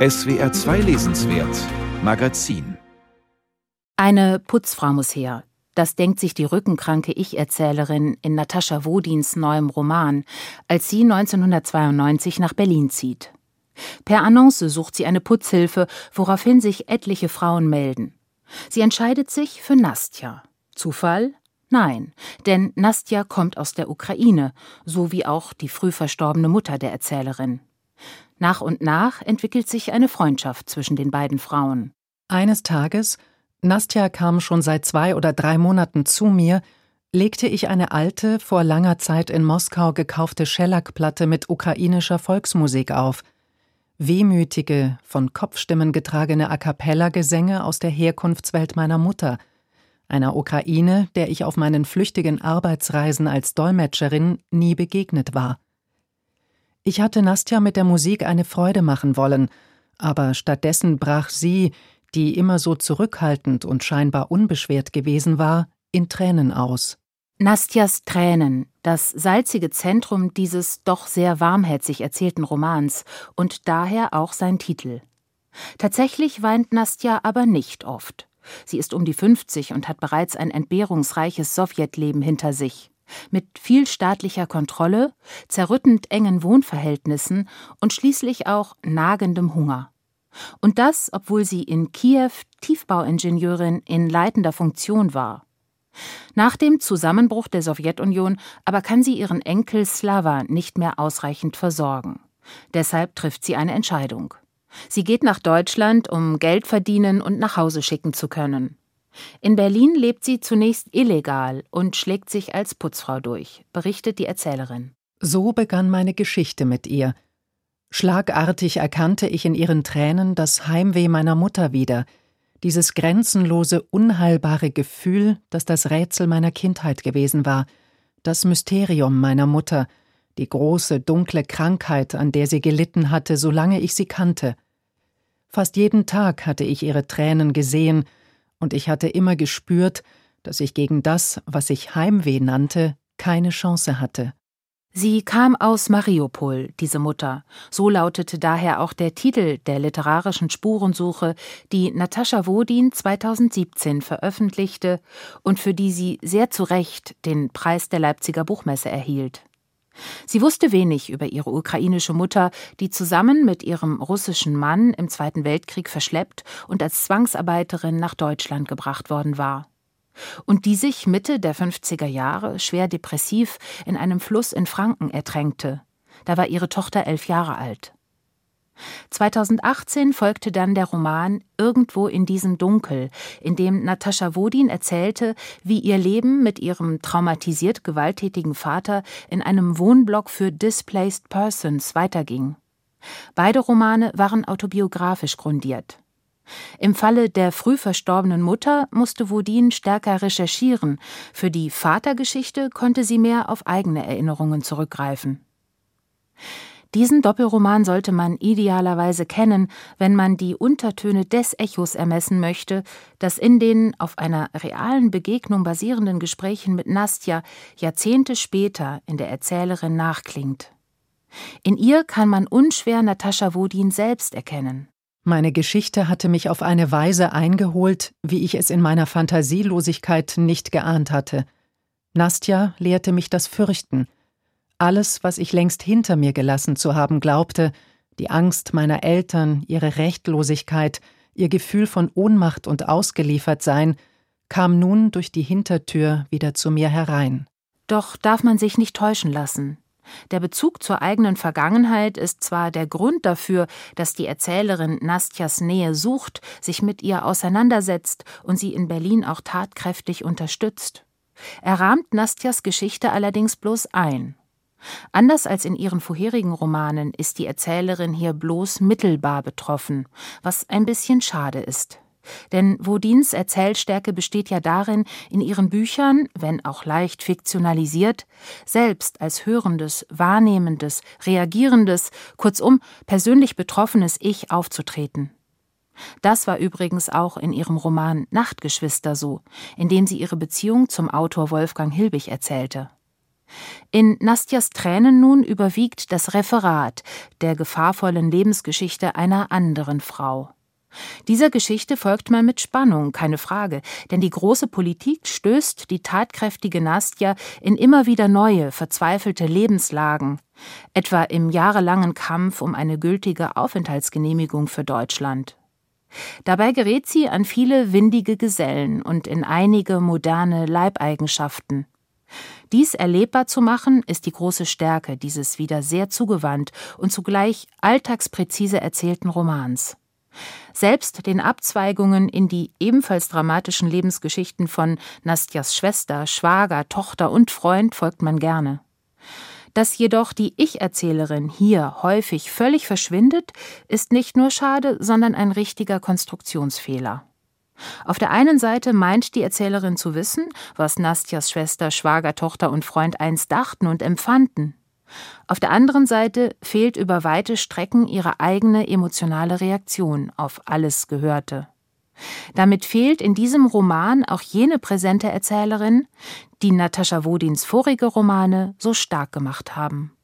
SWR 2 Lesenswert Magazin Eine Putzfrau muss her. Das denkt sich die rückenkranke Ich-Erzählerin in Natascha Wodins neuem Roman, als sie 1992 nach Berlin zieht. Per Annonce sucht sie eine Putzhilfe, woraufhin sich etliche Frauen melden. Sie entscheidet sich für Nastja. Zufall? Nein, denn Nastja kommt aus der Ukraine, so wie auch die früh verstorbene Mutter der Erzählerin. Nach und nach entwickelt sich eine Freundschaft zwischen den beiden Frauen. Eines Tages, Nastja kam schon seit zwei oder drei Monaten zu mir, legte ich eine alte, vor langer Zeit in Moskau gekaufte Schellackplatte mit ukrainischer Volksmusik auf. Wehmütige, von Kopfstimmen getragene A cappella-Gesänge aus der Herkunftswelt meiner Mutter – einer Ukraine, der ich auf meinen flüchtigen Arbeitsreisen als Dolmetscherin nie begegnet war. Ich hatte Nastja mit der Musik eine Freude machen wollen, aber stattdessen brach sie, die immer so zurückhaltend und scheinbar unbeschwert gewesen war, in Tränen aus. Nastjas Tränen, das salzige Zentrum dieses doch sehr warmherzig erzählten Romans und daher auch sein Titel. Tatsächlich weint Nastja aber nicht oft. Sie ist um die 50 und hat bereits ein entbehrungsreiches Sowjetleben hinter sich. Mit viel staatlicher Kontrolle, zerrüttend engen Wohnverhältnissen und schließlich auch nagendem Hunger. Und das, obwohl sie in Kiew Tiefbauingenieurin in leitender Funktion war. Nach dem Zusammenbruch der Sowjetunion aber kann sie ihren Enkel Slava nicht mehr ausreichend versorgen. Deshalb trifft sie eine Entscheidung. Sie geht nach Deutschland, um Geld verdienen und nach Hause schicken zu können. In Berlin lebt sie zunächst illegal und schlägt sich als Putzfrau durch, berichtet die Erzählerin. So begann meine Geschichte mit ihr. Schlagartig erkannte ich in ihren Tränen das Heimweh meiner Mutter wieder, dieses grenzenlose, unheilbare Gefühl, das das Rätsel meiner Kindheit gewesen war, das Mysterium meiner Mutter, die große, dunkle Krankheit, an der sie gelitten hatte, solange ich sie kannte. Fast jeden Tag hatte ich ihre Tränen gesehen, und ich hatte immer gespürt, dass ich gegen das, was ich Heimweh nannte, keine Chance hatte. Sie kam aus Mariupol, diese Mutter. So lautete daher auch der Titel der literarischen Spurensuche, die Natascha Wodin 2017 veröffentlichte und für die sie sehr zu Recht den Preis der Leipziger Buchmesse erhielt. Sie wusste wenig über ihre ukrainische Mutter, die zusammen mit ihrem russischen Mann im Zweiten Weltkrieg verschleppt und als Zwangsarbeiterin nach Deutschland gebracht worden war. Und die sich Mitte der 50er Jahre schwer depressiv in einem Fluss in Franken ertränkte. Da war ihre Tochter elf Jahre alt. 2018 folgte dann der Roman Irgendwo in diesem Dunkel, in dem Natascha Wodin erzählte, wie ihr Leben mit ihrem traumatisiert gewalttätigen Vater in einem Wohnblock für Displaced Persons weiterging. Beide Romane waren autobiografisch grundiert. Im Falle der früh verstorbenen Mutter musste Wodin stärker recherchieren, für die Vatergeschichte konnte sie mehr auf eigene Erinnerungen zurückgreifen. Diesen Doppelroman sollte man idealerweise kennen, wenn man die Untertöne des Echos ermessen möchte, das in den auf einer realen Begegnung basierenden Gesprächen mit Nastja Jahrzehnte später in der Erzählerin nachklingt. In ihr kann man unschwer Natascha Wodin selbst erkennen. Meine Geschichte hatte mich auf eine Weise eingeholt, wie ich es in meiner Fantasielosigkeit nicht geahnt hatte. Nastja lehrte mich das Fürchten – alles, was ich längst hinter mir gelassen zu haben glaubte, die Angst meiner Eltern, ihre Rechtlosigkeit, ihr Gefühl von Ohnmacht und Ausgeliefertsein, kam nun durch die Hintertür wieder zu mir herein. Doch darf man sich nicht täuschen lassen. Der Bezug zur eigenen Vergangenheit ist zwar der Grund dafür, dass die Erzählerin Nastjas Nähe sucht, sich mit ihr auseinandersetzt und sie in Berlin auch tatkräftig unterstützt. Er rahmt Nastjas Geschichte allerdings bloß ein. Anders als in ihren vorherigen Romanen ist die Erzählerin hier bloß mittelbar betroffen, was ein bisschen schade ist. Denn Wodins Erzählstärke besteht ja darin, in ihren Büchern, wenn auch leicht fiktionalisiert, selbst als hörendes, wahrnehmendes, reagierendes, kurzum persönlich betroffenes Ich aufzutreten. Das war übrigens auch in ihrem Roman Nachtgeschwister so, in dem sie ihre Beziehung zum Autor Wolfgang Hilbig erzählte. In Nastjas Tränen nun überwiegt das Referat der gefahrvollen Lebensgeschichte einer anderen Frau. Dieser Geschichte folgt man mit Spannung, keine Frage, denn die große Politik stößt die tatkräftige Nastja in immer wieder neue, verzweifelte Lebenslagen, etwa im jahrelangen Kampf um eine gültige Aufenthaltsgenehmigung für Deutschland. Dabei gerät sie an viele windige Gesellen und in einige moderne Leibeigenschaften. Dies erlebbar zu machen, ist die große Stärke dieses wieder sehr zugewandt und zugleich alltagspräzise erzählten Romans. Selbst den Abzweigungen in die ebenfalls dramatischen Lebensgeschichten von Nastjas Schwester, Schwager, Tochter und Freund folgt man gerne. Dass jedoch die Ich-Erzählerin hier häufig völlig verschwindet, ist nicht nur schade, sondern ein richtiger Konstruktionsfehler. Auf der einen Seite meint die Erzählerin zu wissen, was Nastjas Schwester, Schwager, Tochter und Freund einst dachten und empfanden. Auf der anderen Seite fehlt über weite Strecken ihre eigene emotionale Reaktion auf alles Gehörte. Damit fehlt in diesem Roman auch jene präsente Erzählerin, die Natascha Wodins vorige Romane so stark gemacht haben.